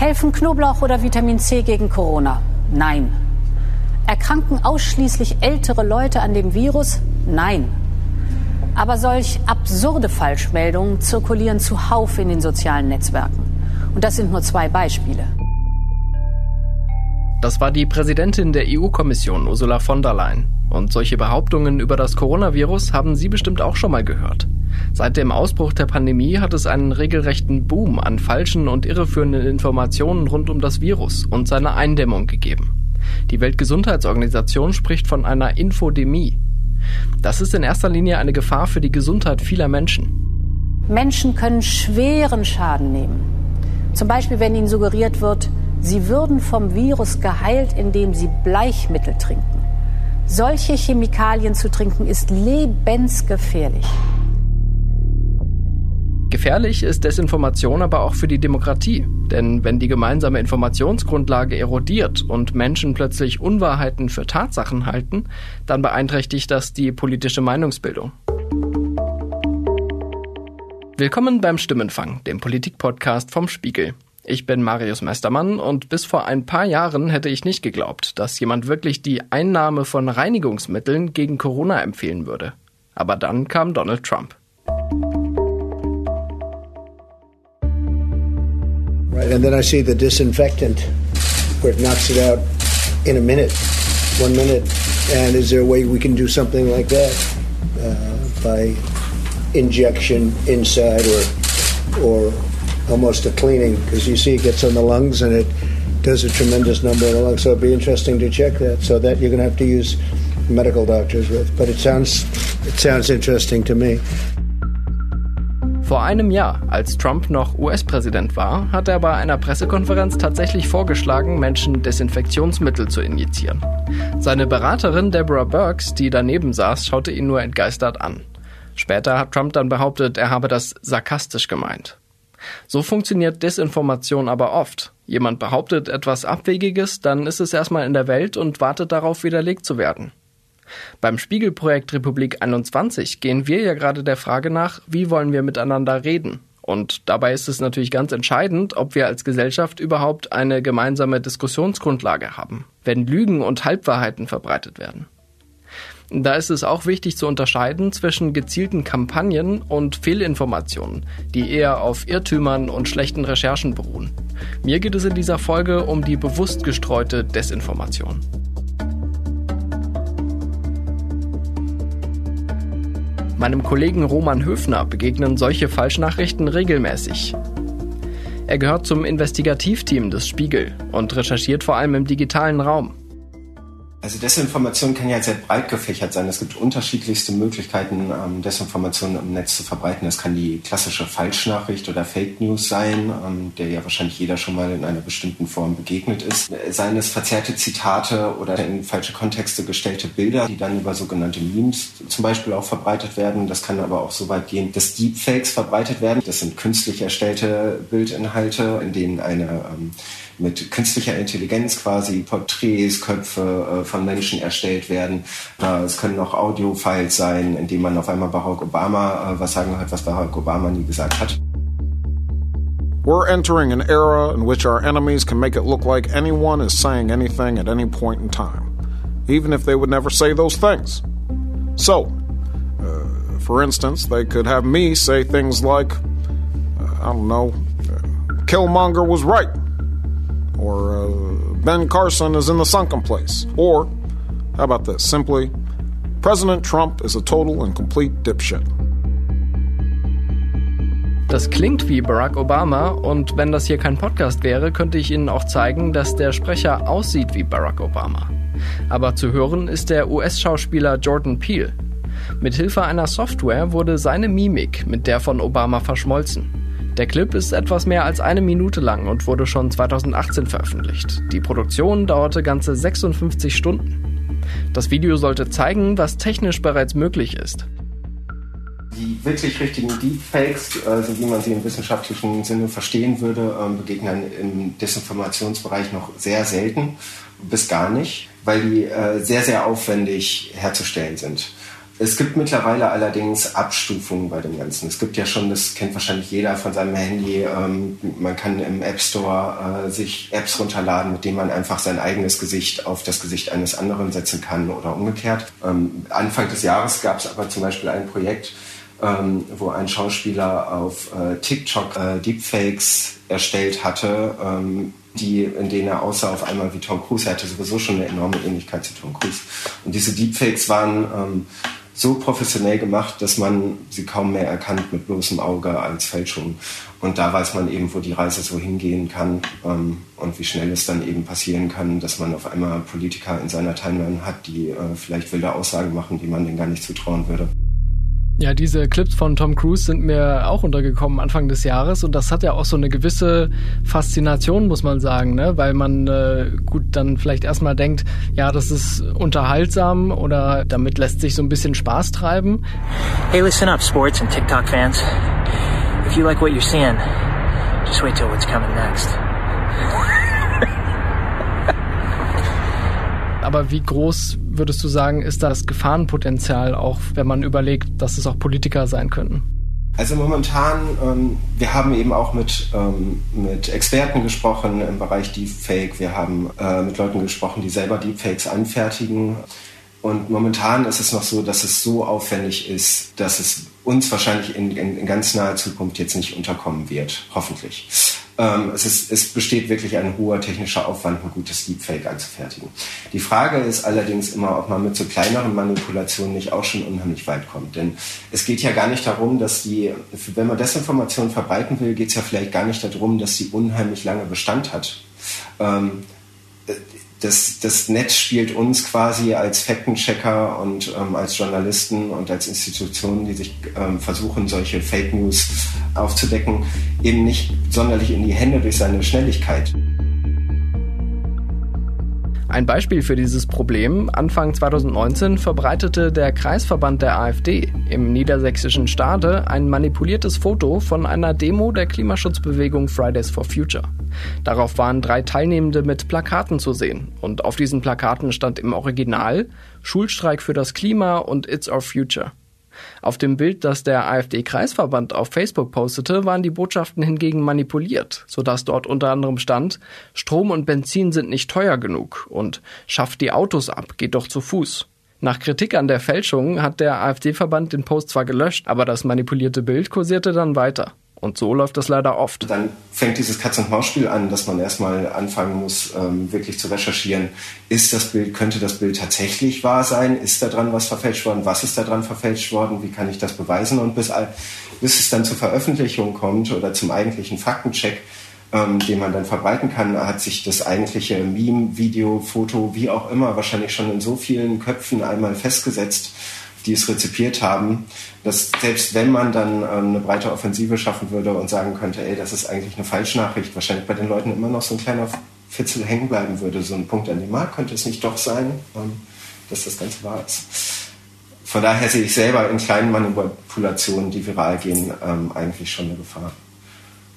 Helfen Knoblauch oder Vitamin C gegen Corona? Nein. Erkranken ausschließlich ältere Leute an dem Virus? Nein. Aber solch absurde Falschmeldungen zirkulieren zuhauf in den sozialen Netzwerken. Und das sind nur zwei Beispiele. Das war die Präsidentin der EU-Kommission, Ursula von der Leyen. Und solche Behauptungen über das Coronavirus haben Sie bestimmt auch schon mal gehört. Seit dem Ausbruch der Pandemie hat es einen regelrechten Boom an falschen und irreführenden Informationen rund um das Virus und seine Eindämmung gegeben. Die Weltgesundheitsorganisation spricht von einer Infodemie. Das ist in erster Linie eine Gefahr für die Gesundheit vieler Menschen. Menschen können schweren Schaden nehmen. Zum Beispiel, wenn ihnen suggeriert wird, sie würden vom Virus geheilt, indem sie Bleichmittel trinken. Solche Chemikalien zu trinken ist lebensgefährlich. Gefährlich ist Desinformation aber auch für die Demokratie. Denn wenn die gemeinsame Informationsgrundlage erodiert und Menschen plötzlich Unwahrheiten für Tatsachen halten, dann beeinträchtigt das die politische Meinungsbildung. Willkommen beim Stimmenfang, dem Politikpodcast vom Spiegel. Ich bin Marius Mestermann und bis vor ein paar Jahren hätte ich nicht geglaubt, dass jemand wirklich die Einnahme von Reinigungsmitteln gegen Corona empfehlen würde. Aber dann kam Donald Trump. Right, and then I see the disinfectant where it knocks it out in a minute, one minute. And is there a way we can do something like that uh, by injection inside or or almost a cleaning because you see it gets on the lungs and it does a tremendous number of the lungs. So it'd be interesting to check that. So that you're going to have to use medical doctors with. But it sounds it sounds interesting to me. Vor einem Jahr, als Trump noch US-Präsident war, hat er bei einer Pressekonferenz tatsächlich vorgeschlagen, Menschen Desinfektionsmittel zu injizieren. Seine Beraterin Deborah Burks, die daneben saß, schaute ihn nur entgeistert an. Später hat Trump dann behauptet, er habe das sarkastisch gemeint. So funktioniert Desinformation aber oft. Jemand behauptet etwas Abwegiges, dann ist es erstmal in der Welt und wartet darauf, widerlegt zu werden. Beim Spiegelprojekt Republik 21 gehen wir ja gerade der Frage nach, wie wollen wir miteinander reden? Und dabei ist es natürlich ganz entscheidend, ob wir als Gesellschaft überhaupt eine gemeinsame Diskussionsgrundlage haben, wenn Lügen und Halbwahrheiten verbreitet werden. Da ist es auch wichtig zu unterscheiden zwischen gezielten Kampagnen und Fehlinformationen, die eher auf Irrtümern und schlechten Recherchen beruhen. Mir geht es in dieser Folge um die bewusst gestreute Desinformation. Meinem Kollegen Roman Höfner begegnen solche Falschnachrichten regelmäßig. Er gehört zum Investigativteam des Spiegel und recherchiert vor allem im digitalen Raum. Also Desinformation kann ja sehr breit gefächert sein. Es gibt unterschiedlichste Möglichkeiten, ähm, Desinformation im Netz zu verbreiten. Das kann die klassische Falschnachricht oder Fake News sein, ähm, der ja wahrscheinlich jeder schon mal in einer bestimmten Form begegnet ist. Seien es verzerrte Zitate oder in falsche Kontexte gestellte Bilder, die dann über sogenannte Memes zum Beispiel auch verbreitet werden. Das kann aber auch so weit gehen, dass Deepfakes verbreitet werden. Das sind künstlich erstellte Bildinhalte, in denen eine ähm, mit künstlicher Intelligenz quasi Porträts, Köpfe äh, von Menschen erstellt werden. Äh, es können auch Audio-Files sein, in denen man auf einmal Barack Obama äh, was sagen hört, was Barack Obama nie gesagt hat. We're entering an era in which our enemies can make it look like anyone is saying anything at any point in time, even if they would never say those things. So, uh, for instance, they could have me say things like, uh, I don't know, uh, Killmonger was right or uh, Ben Carson is in the sunken place, or how about this? Simply, President Trump is a total and complete dipshit. Das klingt wie Barack Obama und wenn das hier kein Podcast wäre, könnte ich Ihnen auch zeigen, dass der Sprecher aussieht wie Barack Obama. Aber zu hören ist der US-Schauspieler Jordan Peele. Mithilfe einer Software wurde seine Mimik mit der von Obama verschmolzen. Der Clip ist etwas mehr als eine Minute lang und wurde schon 2018 veröffentlicht. Die Produktion dauerte ganze 56 Stunden. Das Video sollte zeigen, was technisch bereits möglich ist. Die wirklich richtigen Deepfakes, also wie man sie im wissenschaftlichen Sinne verstehen würde, ähm, begegnen im Desinformationsbereich noch sehr selten bis gar nicht, weil die äh, sehr, sehr aufwendig herzustellen sind. Es gibt mittlerweile allerdings Abstufungen bei dem Ganzen. Es gibt ja schon, das kennt wahrscheinlich jeder von seinem Handy, ähm, man kann im App Store äh, sich Apps runterladen, mit denen man einfach sein eigenes Gesicht auf das Gesicht eines anderen setzen kann oder umgekehrt. Ähm, Anfang des Jahres gab es aber zum Beispiel ein Projekt, ähm, wo ein Schauspieler auf äh, TikTok äh, Deepfakes erstellt hatte, ähm, die, in denen er aussah auf einmal wie Tom Cruise. Er hatte sowieso schon eine enorme Ähnlichkeit zu Tom Cruise. Und diese Deepfakes waren ähm, so professionell gemacht, dass man sie kaum mehr erkannt mit bloßem Auge als Fälschung. Und da weiß man eben, wo die Reise so hingehen kann ähm, und wie schnell es dann eben passieren kann, dass man auf einmal Politiker in seiner Timeline hat, die äh, vielleicht wilde Aussagen machen, die man denen gar nicht zutrauen würde. Ja, diese Clips von Tom Cruise sind mir auch untergekommen Anfang des Jahres und das hat ja auch so eine gewisse Faszination, muss man sagen, ne? weil man äh, gut dann vielleicht erstmal denkt, ja, das ist unterhaltsam oder damit lässt sich so ein bisschen Spaß treiben. Hey, listen up, Sports and TikTok fans. If you like what you're seeing, just wait till what's coming next. Aber wie groß würdest du sagen, ist das Gefahrenpotenzial, auch wenn man überlegt, dass es auch Politiker sein könnten? Also momentan, ähm, wir haben eben auch mit, ähm, mit Experten gesprochen im Bereich Deepfake. Wir haben äh, mit Leuten gesprochen, die selber Deepfakes anfertigen. Und momentan ist es noch so, dass es so aufwendig ist, dass es uns wahrscheinlich in, in, in ganz naher Zukunft jetzt nicht unterkommen wird. Hoffentlich. Ähm, es, ist, es besteht wirklich ein hoher technischer Aufwand, ein gutes Deepfake anzufertigen. Die Frage ist allerdings immer, ob man mit so kleineren Manipulationen nicht auch schon unheimlich weit kommt. Denn es geht ja gar nicht darum, dass die, wenn man Desinformation verbreiten will, geht es ja vielleicht gar nicht darum, dass sie unheimlich lange Bestand hat. Ähm, das, das Netz spielt uns quasi als Faktenchecker und ähm, als Journalisten und als Institutionen, die sich ähm, versuchen, solche Fake News aufzudecken, eben nicht sonderlich in die Hände durch seine Schnelligkeit. Ein Beispiel für dieses Problem, Anfang 2019 verbreitete der Kreisverband der AfD im niedersächsischen Stade ein manipuliertes Foto von einer Demo der Klimaschutzbewegung Fridays for Future. Darauf waren drei Teilnehmende mit Plakaten zu sehen und auf diesen Plakaten stand im Original Schulstreik für das Klima und It's Our Future. Auf dem Bild, das der AfD-Kreisverband auf Facebook postete, waren die Botschaften hingegen manipuliert, sodass dort unter anderem stand, Strom und Benzin sind nicht teuer genug und schafft die Autos ab, geht doch zu Fuß. Nach Kritik an der Fälschung hat der AfD-Verband den Post zwar gelöscht, aber das manipulierte Bild kursierte dann weiter. Und so läuft das leider oft. Dann fängt dieses Katz-und-Maus-Spiel an, dass man erstmal anfangen muss, ähm, wirklich zu recherchieren. Ist das Bild, könnte das Bild tatsächlich wahr sein? Ist da dran was verfälscht worden? Was ist da dran verfälscht worden? Wie kann ich das beweisen? Und bis, bis es dann zur Veröffentlichung kommt oder zum eigentlichen Faktencheck, ähm, den man dann verbreiten kann, hat sich das eigentliche Meme, Video, Foto, wie auch immer, wahrscheinlich schon in so vielen Köpfen einmal festgesetzt, die es rezipiert haben, dass selbst wenn man dann ähm, eine breite Offensive schaffen würde und sagen könnte, ey, das ist eigentlich eine Falschnachricht, wahrscheinlich bei den Leuten immer noch so ein kleiner Fitzel hängen bleiben würde, so ein Punkt an dem Markt, könnte es nicht doch sein, ähm, dass das Ganze wahr ist. Von daher sehe ich selber in kleinen Manipulationen, die viral gehen, ähm, eigentlich schon eine Gefahr.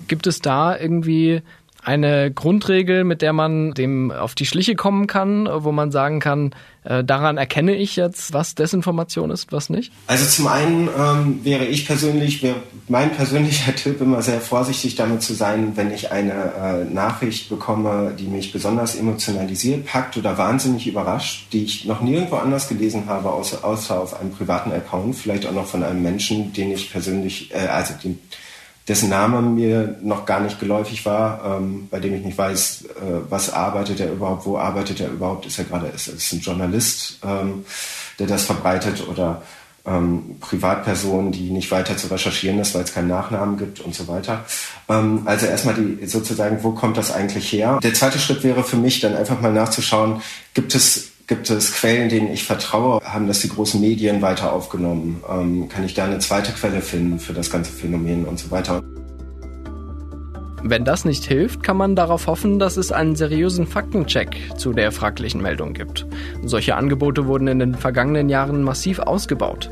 Gibt es da irgendwie eine Grundregel, mit der man dem auf die Schliche kommen kann, wo man sagen kann, äh, daran erkenne ich jetzt, was Desinformation ist, was nicht? Also zum einen ähm, wäre ich persönlich, wäre mein persönlicher Tipp immer sehr vorsichtig damit zu sein, wenn ich eine äh, Nachricht bekomme, die mich besonders emotionalisiert, packt oder wahnsinnig überrascht, die ich noch nirgendwo anders gelesen habe, außer, außer auf einem privaten Account, vielleicht auch noch von einem Menschen, den ich persönlich, äh, also den dessen Name mir noch gar nicht geläufig war, ähm, bei dem ich nicht weiß, äh, was arbeitet er überhaupt, wo arbeitet er überhaupt, ist er gerade, ist, ist ein Journalist, ähm, der das verbreitet oder ähm, Privatpersonen, die nicht weiter zu recherchieren ist, weil es keinen Nachnamen gibt und so weiter. Ähm, also erstmal die sozusagen, wo kommt das eigentlich her? Der zweite Schritt wäre für mich dann einfach mal nachzuschauen, gibt es Gibt es Quellen, denen ich vertraue? Haben das die großen Medien weiter aufgenommen? Ähm, kann ich da eine zweite Quelle finden für das ganze Phänomen und so weiter? Wenn das nicht hilft, kann man darauf hoffen, dass es einen seriösen Faktencheck zu der fraglichen Meldung gibt. Solche Angebote wurden in den vergangenen Jahren massiv ausgebaut.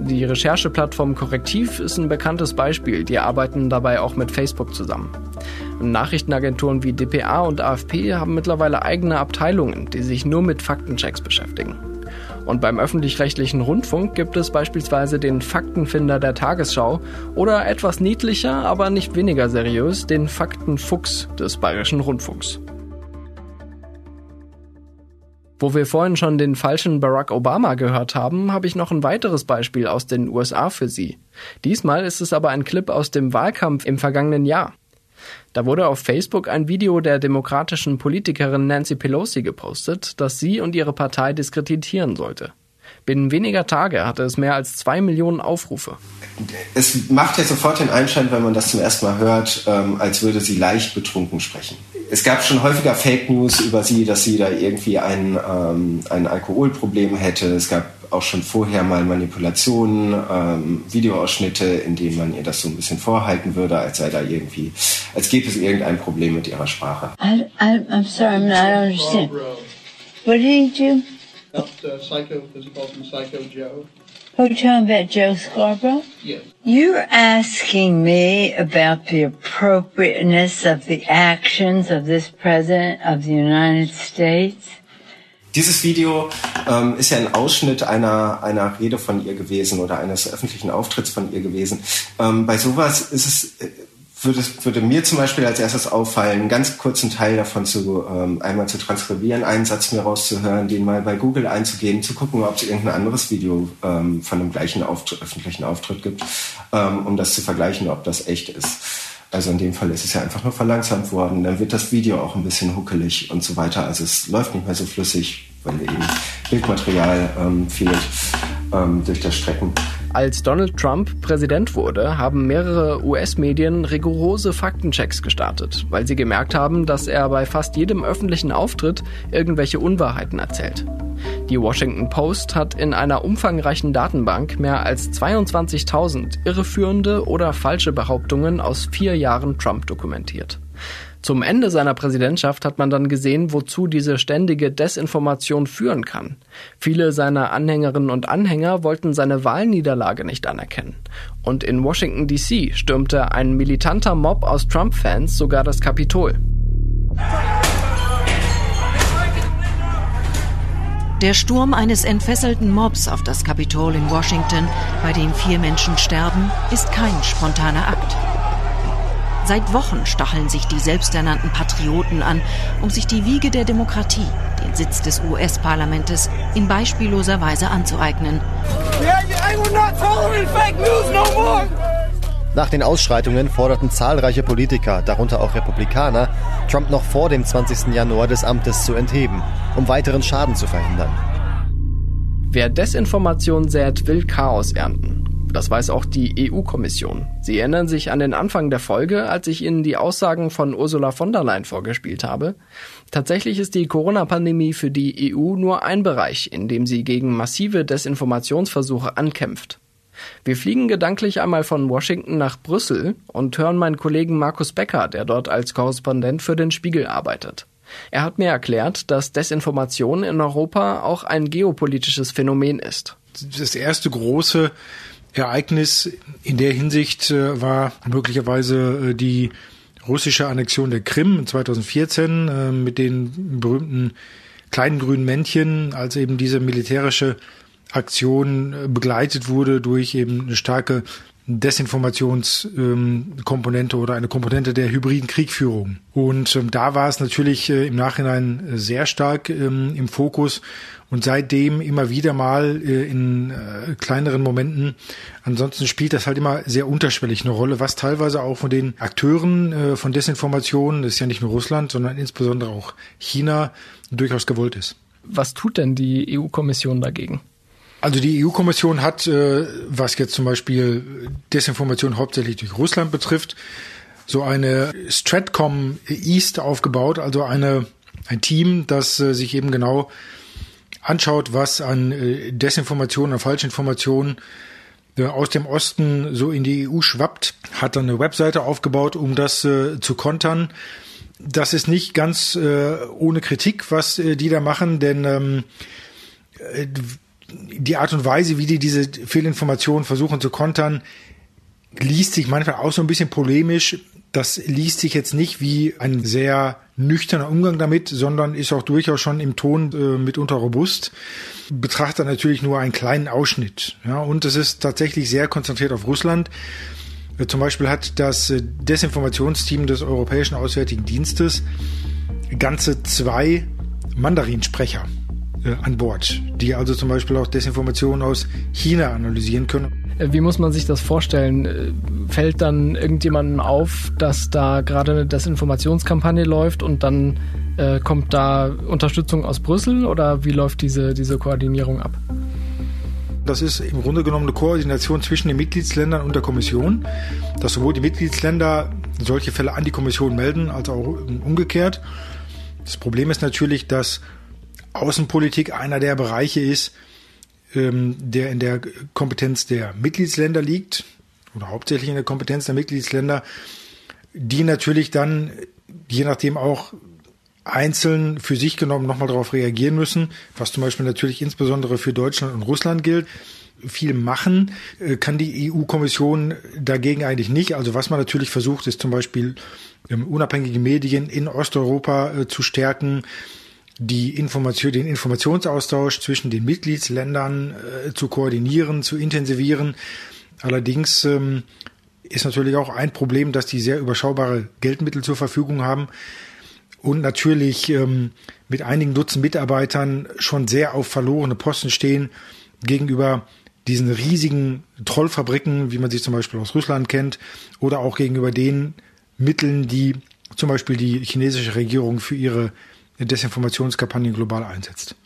Die Rechercheplattform Korrektiv ist ein bekanntes Beispiel, die arbeiten dabei auch mit Facebook zusammen. Nachrichtenagenturen wie dpa und AFP haben mittlerweile eigene Abteilungen, die sich nur mit Faktenchecks beschäftigen. Und beim öffentlich-rechtlichen Rundfunk gibt es beispielsweise den Faktenfinder der Tagesschau oder etwas niedlicher, aber nicht weniger seriös, den Faktenfuchs des Bayerischen Rundfunks. Wo wir vorhin schon den falschen Barack Obama gehört haben, habe ich noch ein weiteres Beispiel aus den USA für Sie. Diesmal ist es aber ein Clip aus dem Wahlkampf im vergangenen Jahr. Da wurde auf Facebook ein Video der demokratischen Politikerin Nancy Pelosi gepostet, das sie und ihre Partei diskreditieren sollte. Binnen weniger Tage hatte es mehr als zwei Millionen Aufrufe. Es macht ja sofort den Einschein, wenn man das zum ersten Mal hört, ähm, als würde sie leicht betrunken sprechen. Es gab schon häufiger Fake News über sie, dass sie da irgendwie ein, ähm, ein Alkoholproblem hätte. Es gab auch schon vorher mal Manipulationen, ähm, Videoausschnitte, in denen man ihr das so ein bisschen vorhalten würde, als sei da irgendwie, als gäbe es irgendein Problem mit ihrer Sprache. I, I, I'm sorry, I'm not understand. What did he do? Helped uh, Psycho, calls him Psycho Joe. Who you talking about, Joe Scarborough? Yes. You're asking me about the appropriateness of the actions of this President of the United States? Dieses Video ähm, ist ja ein Ausschnitt einer, einer Rede von ihr gewesen oder eines öffentlichen Auftritts von ihr gewesen. Ähm, bei sowas ist es, äh, würde, würde mir zum Beispiel als erstes auffallen, einen ganz kurzen Teil davon zu ähm, einmal zu transkribieren, einen Satz mir rauszuhören, den mal bei Google einzugeben, zu gucken, ob es irgendein anderes Video ähm, von dem gleichen Auftritt, öffentlichen Auftritt gibt, ähm, um das zu vergleichen, ob das echt ist. Also in dem Fall ist es ja einfach nur verlangsamt worden. Dann wird das Video auch ein bisschen huckelig und so weiter. Also es läuft nicht mehr so flüssig, weil eben Bildmaterial ähm, fehlt ähm, durch das Strecken. Als Donald Trump Präsident wurde, haben mehrere US-Medien rigorose Faktenchecks gestartet, weil sie gemerkt haben, dass er bei fast jedem öffentlichen Auftritt irgendwelche Unwahrheiten erzählt. Die Washington Post hat in einer umfangreichen Datenbank mehr als 22.000 irreführende oder falsche Behauptungen aus vier Jahren Trump dokumentiert. Zum Ende seiner Präsidentschaft hat man dann gesehen, wozu diese ständige Desinformation führen kann. Viele seiner Anhängerinnen und Anhänger wollten seine Wahlniederlage nicht anerkennen. Und in Washington DC stürmte ein militanter Mob aus Trump-Fans sogar das Kapitol. Der Sturm eines entfesselten Mobs auf das Kapitol in Washington, bei dem vier Menschen sterben, ist kein spontaner Akt. Seit Wochen stacheln sich die selbsternannten Patrioten an, um sich die Wiege der Demokratie, den Sitz des US-Parlamentes, in beispielloser Weise anzueignen. Nach den Ausschreitungen forderten zahlreiche Politiker, darunter auch Republikaner, Trump noch vor dem 20. Januar des Amtes zu entheben, um weiteren Schaden zu verhindern. Wer Desinformation sät, will Chaos ernten. Das weiß auch die EU-Kommission. Sie erinnern sich an den Anfang der Folge, als ich Ihnen die Aussagen von Ursula von der Leyen vorgespielt habe. Tatsächlich ist die Corona-Pandemie für die EU nur ein Bereich, in dem sie gegen massive Desinformationsversuche ankämpft. Wir fliegen gedanklich einmal von Washington nach Brüssel und hören meinen Kollegen Markus Becker, der dort als Korrespondent für den Spiegel arbeitet. Er hat mir erklärt, dass Desinformation in Europa auch ein geopolitisches Phänomen ist. Das erste große Ereignis. In der Hinsicht äh, war möglicherweise äh, die russische Annexion der Krim 2014 äh, mit den berühmten kleinen grünen Männchen, als eben diese militärische Aktion begleitet wurde durch eben eine starke Desinformationskomponente ähm, oder eine Komponente der hybriden Kriegführung. Und ähm, da war es natürlich äh, im Nachhinein sehr stark ähm, im Fokus und seitdem immer wieder mal äh, in äh, kleineren Momenten. Ansonsten spielt das halt immer sehr unterschwellig eine Rolle, was teilweise auch von den Akteuren äh, von Desinformation, das ist ja nicht nur Russland, sondern insbesondere auch China, durchaus gewollt ist. Was tut denn die EU-Kommission dagegen? Also die EU-Kommission hat, äh, was jetzt zum Beispiel Desinformation hauptsächlich durch Russland betrifft, so eine Stratcom East aufgebaut, also eine, ein Team, das äh, sich eben genau anschaut, was an äh, Desinformation, an Falschinformationen aus dem Osten so in die EU schwappt, hat dann eine Webseite aufgebaut, um das zu kontern. Das ist nicht ganz ohne Kritik, was die da machen, denn ähm, äh, die Art und Weise, wie die diese Fehlinformationen versuchen zu kontern, liest sich manchmal auch so ein bisschen polemisch. Das liest sich jetzt nicht wie ein sehr nüchterner Umgang damit, sondern ist auch durchaus schon im Ton äh, mitunter robust. Betrachtet natürlich nur einen kleinen Ausschnitt. Ja, und es ist tatsächlich sehr konzentriert auf Russland. Äh, zum Beispiel hat das äh, Desinformationsteam des Europäischen Auswärtigen Dienstes ganze zwei Mandarinsprecher äh, an Bord, die also zum Beispiel auch Desinformationen aus China analysieren können. Äh, wie muss man sich das vorstellen? Äh, fällt dann irgendjemandem auf, dass da gerade eine Desinformationskampagne läuft und dann äh, kommt da Unterstützung aus Brüssel oder wie läuft diese, diese Koordinierung ab? Das ist im Grunde genommen eine Koordination zwischen den Mitgliedsländern und der Kommission, dass sowohl die Mitgliedsländer solche Fälle an die Kommission melden, als auch umgekehrt. Das Problem ist natürlich, dass Außenpolitik einer der Bereiche ist, ähm, der in der Kompetenz der Mitgliedsländer liegt oder hauptsächlich in der Kompetenz der Mitgliedsländer, die natürlich dann je nachdem auch einzeln für sich genommen nochmal darauf reagieren müssen, was zum Beispiel natürlich insbesondere für Deutschland und Russland gilt. Viel machen äh, kann die EU-Kommission dagegen eigentlich nicht. Also was man natürlich versucht, ist zum Beispiel ähm, unabhängige Medien in Osteuropa äh, zu stärken, die Information, den Informationsaustausch zwischen den Mitgliedsländern äh, zu koordinieren, zu intensivieren. Allerdings ähm, ist natürlich auch ein Problem, dass die sehr überschaubare Geldmittel zur Verfügung haben und natürlich ähm, mit einigen Dutzend Mitarbeitern schon sehr auf verlorene Posten stehen gegenüber diesen riesigen Trollfabriken, wie man sie zum Beispiel aus Russland kennt, oder auch gegenüber den Mitteln, die zum Beispiel die chinesische Regierung für ihre Desinformationskampagnen global einsetzt.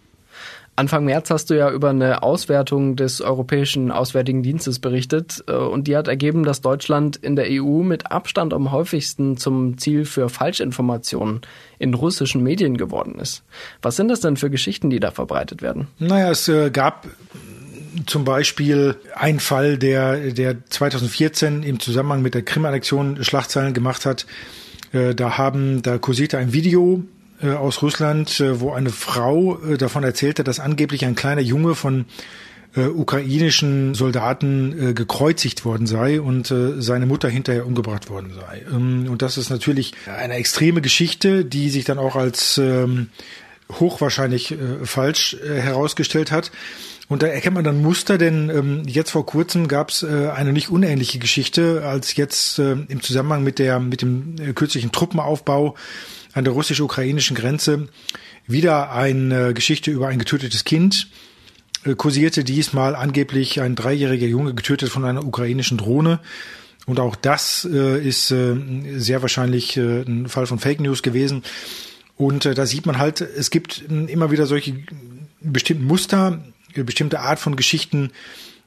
Anfang März hast du ja über eine Auswertung des Europäischen Auswärtigen Dienstes berichtet äh, und die hat ergeben, dass Deutschland in der EU mit Abstand am häufigsten zum Ziel für Falschinformationen in russischen Medien geworden ist. Was sind das denn für Geschichten, die da verbreitet werden? Naja, es äh, gab zum Beispiel einen Fall, der, der 2014 im Zusammenhang mit der Krim-Annexion Schlagzeilen gemacht hat. Äh, da haben, da kursierte ein Video äh, aus Russland, äh, wo eine Frau äh, davon erzählte, dass angeblich ein kleiner Junge von ukrainischen Soldaten gekreuzigt worden sei und seine Mutter hinterher umgebracht worden sei. Ähm, und das ist natürlich eine extreme Geschichte, die sich dann auch als ähm, hochwahrscheinlich falsch herausgestellt hat. Und da erkennt man dann Muster, denn ähm, jetzt vor kurzem gab es äh, eine nicht unähnliche Geschichte, als jetzt äh, im Zusammenhang mit der mit dem äh, kürzlichen Truppenaufbau an der russisch-ukrainischen Grenze wieder eine Geschichte über ein getötetes Kind äh, kursierte, diesmal angeblich ein dreijähriger Junge getötet von einer ukrainischen Drohne. Und auch das äh, ist äh, sehr wahrscheinlich äh, ein Fall von Fake News gewesen. Und äh, da sieht man halt, es gibt immer wieder solche bestimmten Muster, äh, bestimmte Art von Geschichten,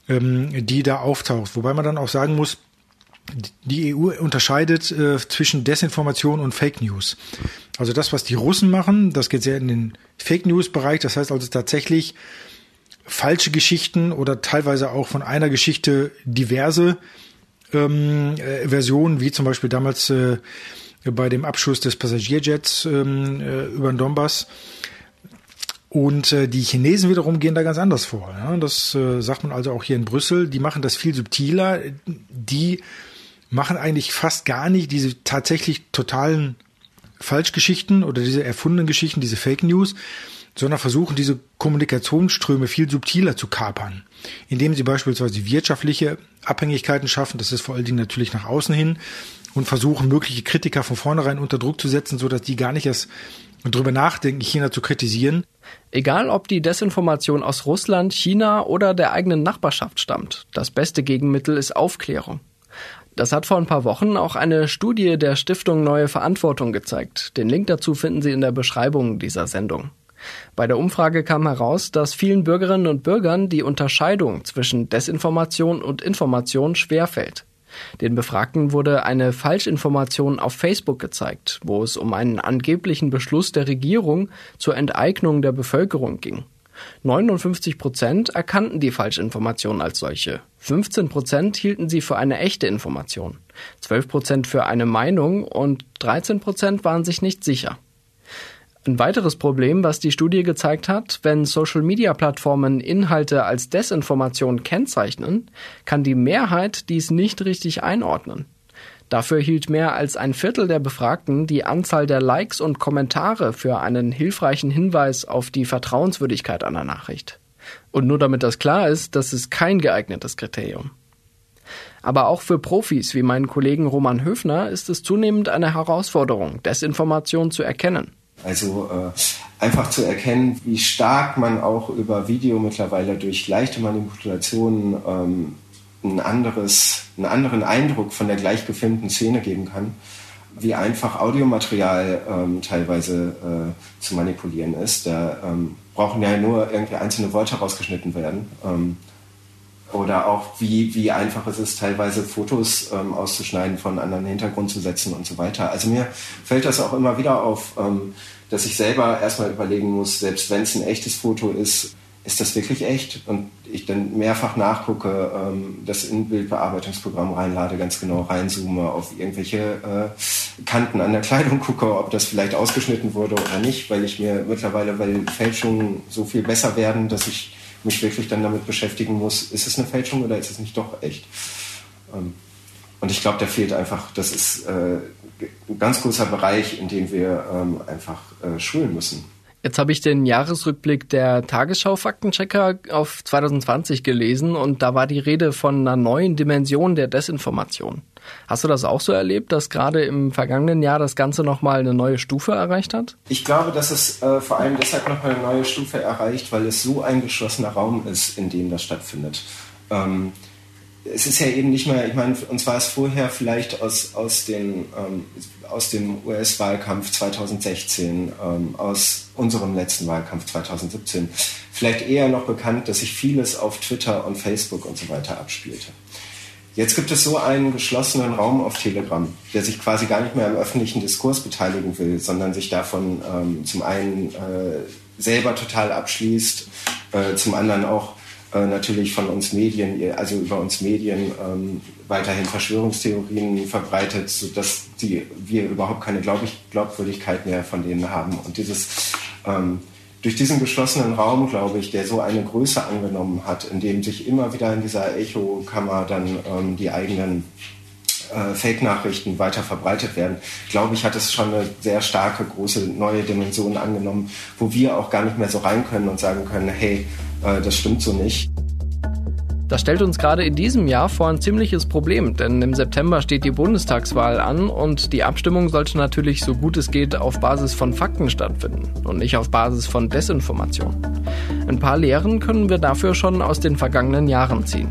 ähm, die da auftaucht. Wobei man dann auch sagen muss, die EU unterscheidet äh, zwischen Desinformation und Fake News. Also das, was die Russen machen, das geht sehr in den Fake News Bereich. Das heißt also tatsächlich falsche Geschichten oder teilweise auch von einer Geschichte diverse ähm, äh, Versionen, wie zum Beispiel damals äh, bei dem Abschuss des Passagierjets ähm, äh, über den Donbass. Und äh, die Chinesen wiederum gehen da ganz anders vor. Ja? Das äh, sagt man also auch hier in Brüssel. Die machen das viel subtiler. Die machen eigentlich fast gar nicht diese tatsächlich totalen Falschgeschichten oder diese erfundenen Geschichten, diese Fake News, sondern versuchen diese Kommunikationsströme viel subtiler zu kapern, indem sie beispielsweise wirtschaftliche Abhängigkeiten schaffen, das ist vor allen Dingen natürlich nach außen hin, und versuchen mögliche Kritiker von vornherein unter Druck zu setzen, so dass die gar nicht erst drüber nachdenken, China zu kritisieren. Egal, ob die Desinformation aus Russland, China oder der eigenen Nachbarschaft stammt, das beste Gegenmittel ist Aufklärung. Das hat vor ein paar Wochen auch eine Studie der Stiftung Neue Verantwortung gezeigt. Den Link dazu finden Sie in der Beschreibung dieser Sendung. Bei der Umfrage kam heraus, dass vielen Bürgerinnen und Bürgern die Unterscheidung zwischen Desinformation und Information schwerfällt. Den Befragten wurde eine Falschinformation auf Facebook gezeigt, wo es um einen angeblichen Beschluss der Regierung zur Enteignung der Bevölkerung ging. 59 Prozent erkannten die Falschinformation als solche. 15 Prozent hielten sie für eine echte Information. 12 Prozent für eine Meinung und 13 Prozent waren sich nicht sicher. Ein weiteres Problem, was die Studie gezeigt hat, wenn Social-Media-Plattformen Inhalte als Desinformation kennzeichnen, kann die Mehrheit dies nicht richtig einordnen. Dafür hielt mehr als ein Viertel der Befragten die Anzahl der Likes und Kommentare für einen hilfreichen Hinweis auf die Vertrauenswürdigkeit einer Nachricht. Und nur damit das klar ist, das ist kein geeignetes Kriterium. Aber auch für Profis wie meinen Kollegen Roman Höfner ist es zunehmend eine Herausforderung, Desinformation zu erkennen. Also äh, einfach zu erkennen, wie stark man auch über Video mittlerweile durch leichte Manipulationen ähm, ein anderes, einen anderen Eindruck von der gleich gefilmten Szene geben kann, wie einfach Audiomaterial ähm, teilweise äh, zu manipulieren ist. Da ähm, brauchen ja nur irgendwie einzelne Worte rausgeschnitten werden. Ähm, oder auch wie, wie einfach es ist, teilweise Fotos ähm, auszuschneiden, von anderen Hintergrund zu setzen und so weiter. Also mir fällt das auch immer wieder auf, ähm, dass ich selber erstmal überlegen muss, selbst wenn es ein echtes Foto ist, ist das wirklich echt? Und ich dann mehrfach nachgucke, ähm, das Inbildbearbeitungsprogramm reinlade, ganz genau reinzoome, auf irgendwelche äh, Kanten an der Kleidung gucke, ob das vielleicht ausgeschnitten wurde oder nicht, weil ich mir mittlerweile, weil Fälschungen so viel besser werden, dass ich mich wirklich dann damit beschäftigen muss, ist es eine Fälschung oder ist es nicht doch echt? Ähm, und ich glaube, da fehlt einfach, das ist äh, ein ganz großer Bereich, in dem wir ähm, einfach äh, schulen müssen. Jetzt habe ich den Jahresrückblick der Tagesschau Faktenchecker auf 2020 gelesen und da war die Rede von einer neuen Dimension der Desinformation. Hast du das auch so erlebt, dass gerade im vergangenen Jahr das Ganze nochmal eine neue Stufe erreicht hat? Ich glaube, dass es äh, vor allem deshalb nochmal eine neue Stufe erreicht, weil es so ein geschlossener Raum ist, in dem das stattfindet. Ähm, es ist ja eben nicht mehr, ich meine, uns war es vorher vielleicht aus, aus, den, ähm, dem US-Wahlkampf 2016, ähm, aus unserem letzten Wahlkampf 2017, vielleicht eher noch bekannt, dass sich vieles auf Twitter und Facebook und so weiter abspielte. Jetzt gibt es so einen geschlossenen Raum auf Telegram, der sich quasi gar nicht mehr am öffentlichen Diskurs beteiligen will, sondern sich davon ähm, zum einen äh, selber total abschließt, äh, zum anderen auch äh, natürlich von uns Medien, also über uns Medien ähm, weiterhin Verschwörungstheorien verbreitet, sodass die, wir überhaupt keine Glaub Glaubwürdigkeit mehr von denen haben. Und dieses ähm, durch diesen geschlossenen Raum, glaube ich, der so eine Größe angenommen hat, in dem sich immer wieder in dieser Echokammer dann ähm, die eigenen äh, Fake-Nachrichten weiter verbreitet werden, glaube ich, hat es schon eine sehr starke, große neue Dimension angenommen, wo wir auch gar nicht mehr so rein können und sagen können, hey, das stimmt so nicht. Das stellt uns gerade in diesem Jahr vor ein ziemliches Problem, denn im September steht die Bundestagswahl an und die Abstimmung sollte natürlich so gut es geht auf Basis von Fakten stattfinden und nicht auf Basis von Desinformation. Ein paar Lehren können wir dafür schon aus den vergangenen Jahren ziehen.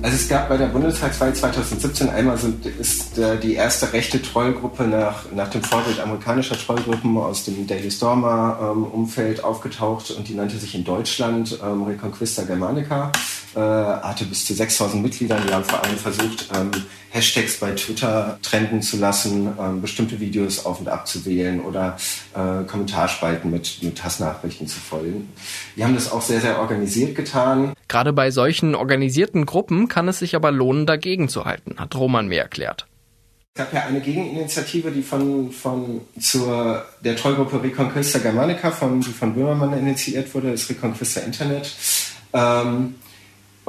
Also es gab bei der Bundestagswahl 2017 einmal so ist äh, die erste rechte Trollgruppe nach, nach dem Vorbild amerikanischer Trollgruppen aus dem Daily Stormer ähm, Umfeld aufgetaucht und die nannte sich in Deutschland ähm, Reconquista Germanica, äh, hatte bis zu 6000 Mitgliedern, die haben vor allem versucht, ähm, Hashtags bei Twitter trenden zu lassen, ähm, bestimmte Videos auf und ab zu wählen oder äh, Kommentarspalten mit, mit Hassnachrichten zu folgen. Die haben das auch sehr, sehr organisiert getan. Gerade bei solchen organisierten Gruppen kann es sich aber lohnen, dagegen zu halten, hat Roman mir erklärt. Es gab ja eine Gegeninitiative, die von, von zur der Trollgruppe Reconquista Germanica, von, die von Böhmermann initiiert wurde, das Reconquista Internet. Ähm,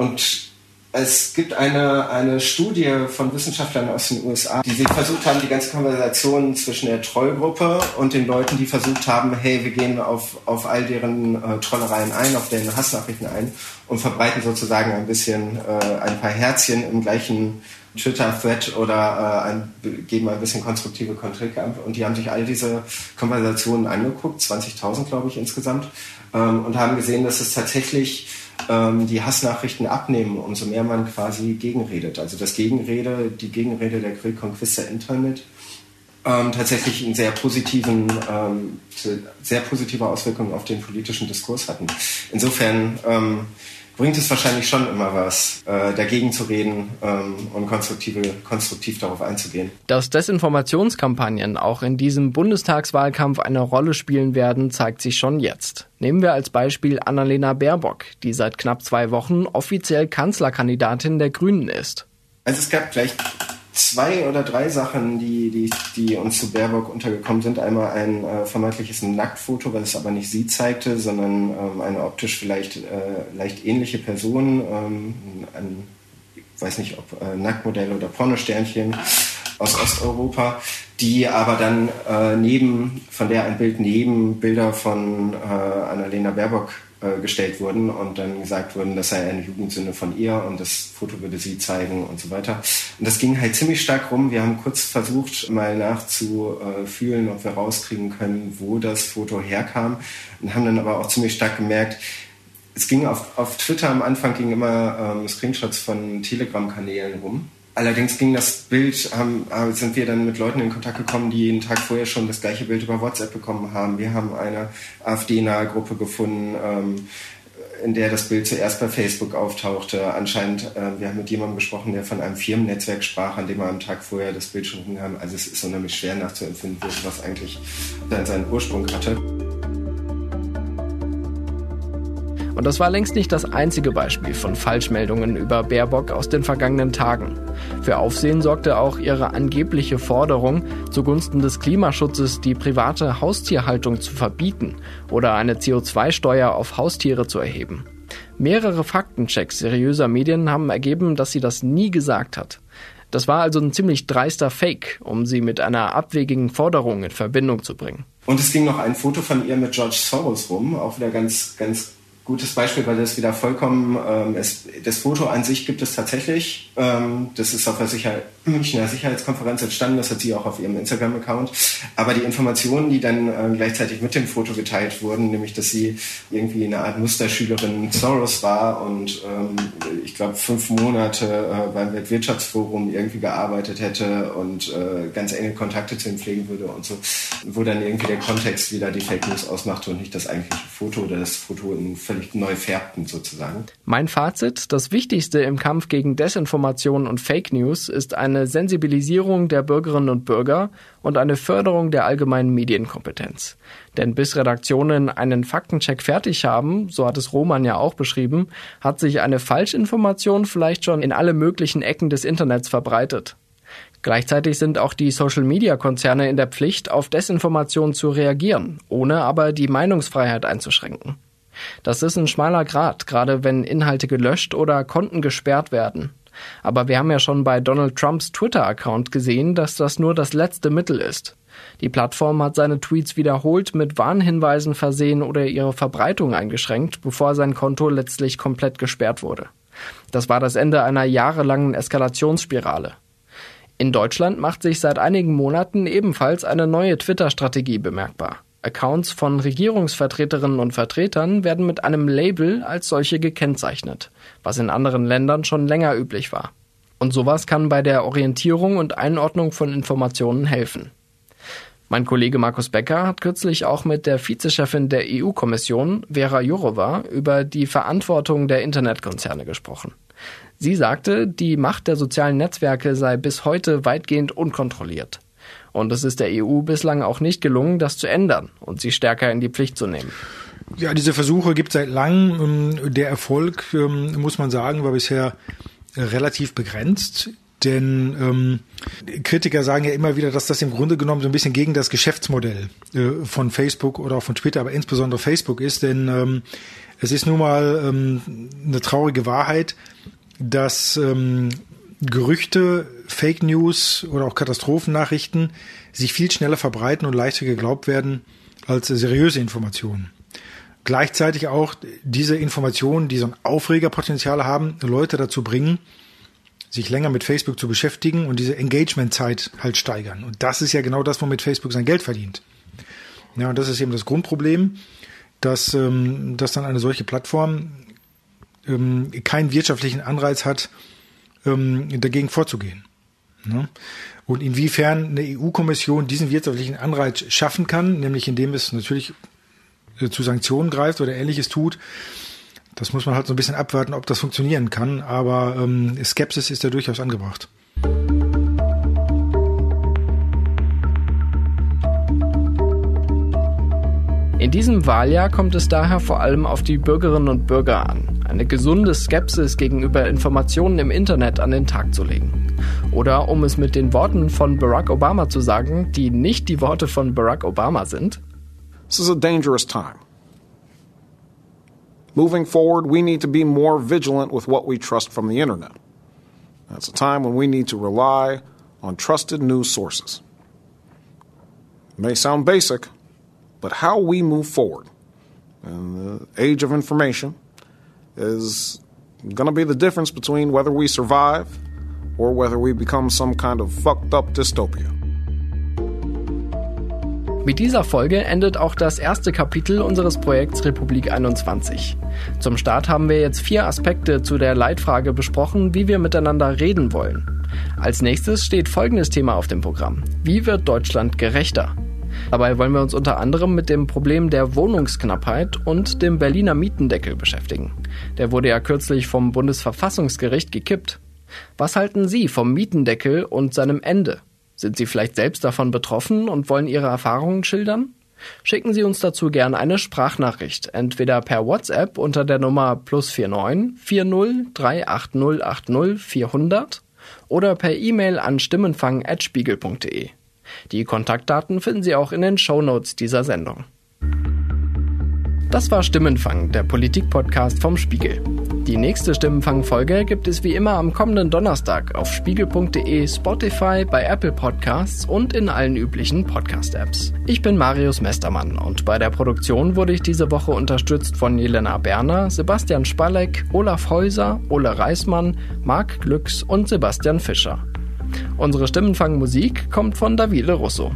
und es gibt eine, eine Studie von Wissenschaftlern aus den USA, die sich versucht haben, die ganze Konversation zwischen der Trollgruppe und den Leuten, die versucht haben, hey, wir gehen auf, auf all deren äh, Trollereien ein, auf deren Hassnachrichten ein und verbreiten sozusagen ein bisschen äh, ein paar Herzchen im gleichen Twitter-Thread oder äh, ein, geben ein bisschen konstruktive Kritik ab. Und die haben sich all diese Konversationen angeguckt, 20.000 glaube ich insgesamt, ähm, und haben gesehen, dass es tatsächlich ähm, die Hassnachrichten abnehmen, umso mehr man quasi gegenredet. Also das Gegenrede, die Gegenrede der Conquista Internet ähm, tatsächlich einen sehr positiven, ähm, sehr positive Auswirkungen auf den politischen Diskurs hatten. Insofern ähm, bringt es wahrscheinlich schon immer was, äh, dagegen zu reden ähm, und konstruktive, konstruktiv darauf einzugehen. Dass Desinformationskampagnen auch in diesem Bundestagswahlkampf eine Rolle spielen werden, zeigt sich schon jetzt. Nehmen wir als Beispiel Annalena Baerbock, die seit knapp zwei Wochen offiziell Kanzlerkandidatin der Grünen ist. Also es gab gleich zwei oder drei Sachen, die, die, die uns zu Baerbock untergekommen sind. Einmal ein äh, vermeintliches Nacktfoto, was es aber nicht sie zeigte, sondern ähm, eine optisch vielleicht äh, leicht ähnliche Person, ähm, ein weiß nicht, ob äh, Nacktmodelle oder Pornosternchen aus Osteuropa, die aber dann äh, neben, von der ein Bild neben Bilder von äh, Annalena Baerbock äh, gestellt wurden und dann gesagt wurden, das sei eine Jugendsünde von ihr und das Foto würde sie zeigen und so weiter. Und das ging halt ziemlich stark rum. Wir haben kurz versucht, mal nachzufühlen, ob wir rauskriegen können, wo das Foto herkam und haben dann aber auch ziemlich stark gemerkt, es ging auf, auf Twitter am Anfang ging immer ähm, Screenshots von Telegram-Kanälen rum Allerdings ging das Bild, haben, sind wir dann mit Leuten in Kontakt gekommen, die einen Tag vorher schon das gleiche Bild über WhatsApp bekommen haben. Wir haben eine AfD-nahe Gruppe gefunden, ähm, in der das Bild zuerst bei Facebook auftauchte. Anscheinend, äh, wir haben mit jemandem gesprochen, der von einem Firmennetzwerk sprach, an dem wir am Tag vorher das Bild schon hingam. Also es ist unheimlich schwer nachzuempfinden, was eigentlich seinen Ursprung hatte. Und das war längst nicht das einzige Beispiel von Falschmeldungen über Baerbock aus den vergangenen Tagen. Für Aufsehen sorgte auch ihre angebliche Forderung, zugunsten des Klimaschutzes die private Haustierhaltung zu verbieten oder eine CO2-Steuer auf Haustiere zu erheben. Mehrere Faktenchecks seriöser Medien haben ergeben, dass sie das nie gesagt hat. Das war also ein ziemlich dreister Fake, um sie mit einer abwegigen Forderung in Verbindung zu bringen. Und es ging noch ein Foto von ihr mit George Soros rum, auch wieder ganz, ganz gutes Beispiel, weil das wieder vollkommen, ähm, es, das Foto an sich gibt es tatsächlich. Ähm, das ist auf der Sicherheit, Münchner Sicherheitskonferenz entstanden, das hat sie auch auf ihrem Instagram-Account. Aber die Informationen, die dann äh, gleichzeitig mit dem Foto geteilt wurden, nämlich, dass sie irgendwie eine Art Musterschülerin Soros war und ähm, ich glaube fünf Monate äh, beim Weltwirtschaftsforum irgendwie gearbeitet hätte und äh, ganz enge Kontakte zu ihm pflegen würde und so, wo dann irgendwie der Kontext wieder die Fake News ausmachte und nicht das eigentliche Foto oder das Foto in völlig neu färbten sozusagen. Mein Fazit, das Wichtigste im Kampf gegen Desinformation und Fake News ist eine Sensibilisierung der Bürgerinnen und Bürger und eine Förderung der allgemeinen Medienkompetenz. Denn bis Redaktionen einen Faktencheck fertig haben, so hat es Roman ja auch beschrieben, hat sich eine Falschinformation vielleicht schon in alle möglichen Ecken des Internets verbreitet. Gleichzeitig sind auch die Social-Media-Konzerne in der Pflicht, auf Desinformation zu reagieren, ohne aber die Meinungsfreiheit einzuschränken. Das ist ein schmaler Grad, gerade wenn Inhalte gelöscht oder Konten gesperrt werden. Aber wir haben ja schon bei Donald Trumps Twitter-Account gesehen, dass das nur das letzte Mittel ist. Die Plattform hat seine Tweets wiederholt mit Warnhinweisen versehen oder ihre Verbreitung eingeschränkt, bevor sein Konto letztlich komplett gesperrt wurde. Das war das Ende einer jahrelangen Eskalationsspirale. In Deutschland macht sich seit einigen Monaten ebenfalls eine neue Twitter-Strategie bemerkbar. Accounts von Regierungsvertreterinnen und Vertretern werden mit einem Label als solche gekennzeichnet, was in anderen Ländern schon länger üblich war. Und sowas kann bei der Orientierung und Einordnung von Informationen helfen. Mein Kollege Markus Becker hat kürzlich auch mit der Vizechefin der EU-Kommission, Vera Jourova, über die Verantwortung der Internetkonzerne gesprochen. Sie sagte, die Macht der sozialen Netzwerke sei bis heute weitgehend unkontrolliert. Und es ist der EU bislang auch nicht gelungen, das zu ändern und sie stärker in die Pflicht zu nehmen. Ja, diese Versuche gibt es seit langem. Ähm, der Erfolg, ähm, muss man sagen, war bisher relativ begrenzt. Denn ähm, Kritiker sagen ja immer wieder, dass das im Grunde genommen so ein bisschen gegen das Geschäftsmodell äh, von Facebook oder auch von Twitter, aber insbesondere Facebook ist. Denn ähm, es ist nun mal ähm, eine traurige Wahrheit, dass ähm, Gerüchte, Fake News oder auch Katastrophennachrichten sich viel schneller verbreiten und leichter geglaubt werden als seriöse Informationen. Gleichzeitig auch diese Informationen, die so ein Aufregerpotenzial haben, Leute dazu bringen, sich länger mit Facebook zu beschäftigen und diese Engagement-Zeit halt steigern. Und das ist ja genau das, womit Facebook sein Geld verdient. Ja, und das ist eben das Grundproblem, dass, ähm, dass dann eine solche Plattform ähm, keinen wirtschaftlichen Anreiz hat, ähm, dagegen vorzugehen. Ne? Und inwiefern eine EU-Kommission diesen wirtschaftlichen Anreiz schaffen kann, nämlich indem es natürlich äh, zu Sanktionen greift oder ähnliches tut, das muss man halt so ein bisschen abwarten, ob das funktionieren kann. Aber ähm, Skepsis ist da durchaus angebracht. In diesem Wahljahr kommt es daher vor allem auf die Bürgerinnen und Bürger an eine gesunde Skepsis gegenüber Informationen im Internet an den Tag zu legen. Oder um es mit den Worten von Barack Obama zu sagen, die nicht die Worte von Barack Obama sind. This is a dangerous time. Moving forward, we need to be more vigilant with what we trust from the internet. It's a time when we need to rely on trusted news sources. It may sound basic, but how we move forward in the age of information is going to be the difference between whether we survive or whether we become some kind of fucked up dystopia. Mit dieser Folge endet auch das erste Kapitel unseres Projekts Republik 21. Zum Start haben wir jetzt vier Aspekte zu der Leitfrage besprochen, wie wir miteinander reden wollen. Als nächstes steht folgendes Thema auf dem Programm. Wie wird Deutschland gerechter? Dabei wollen wir uns unter anderem mit dem Problem der Wohnungsknappheit und dem Berliner Mietendeckel beschäftigen. Der wurde ja kürzlich vom Bundesverfassungsgericht gekippt. Was halten Sie vom Mietendeckel und seinem Ende? Sind Sie vielleicht selbst davon betroffen und wollen Ihre Erfahrungen schildern? Schicken Sie uns dazu gerne eine Sprachnachricht, entweder per WhatsApp unter der Nummer plus 49 40 38080 400 oder per E-Mail an stimmenfang.spiegel.de. Die Kontaktdaten finden Sie auch in den Shownotes dieser Sendung. Das war Stimmenfang, der Politik-Podcast vom Spiegel. Die nächste Stimmenfang-Folge gibt es wie immer am kommenden Donnerstag auf spiegel.de, Spotify, bei Apple Podcasts und in allen üblichen Podcast-Apps. Ich bin Marius Mestermann und bei der Produktion wurde ich diese Woche unterstützt von Jelena Berner, Sebastian Spalleck, Olaf Häuser, Ole Reismann, Marc Glücks und Sebastian Fischer. Unsere Stimmenfang-Musik kommt von Davide Russo.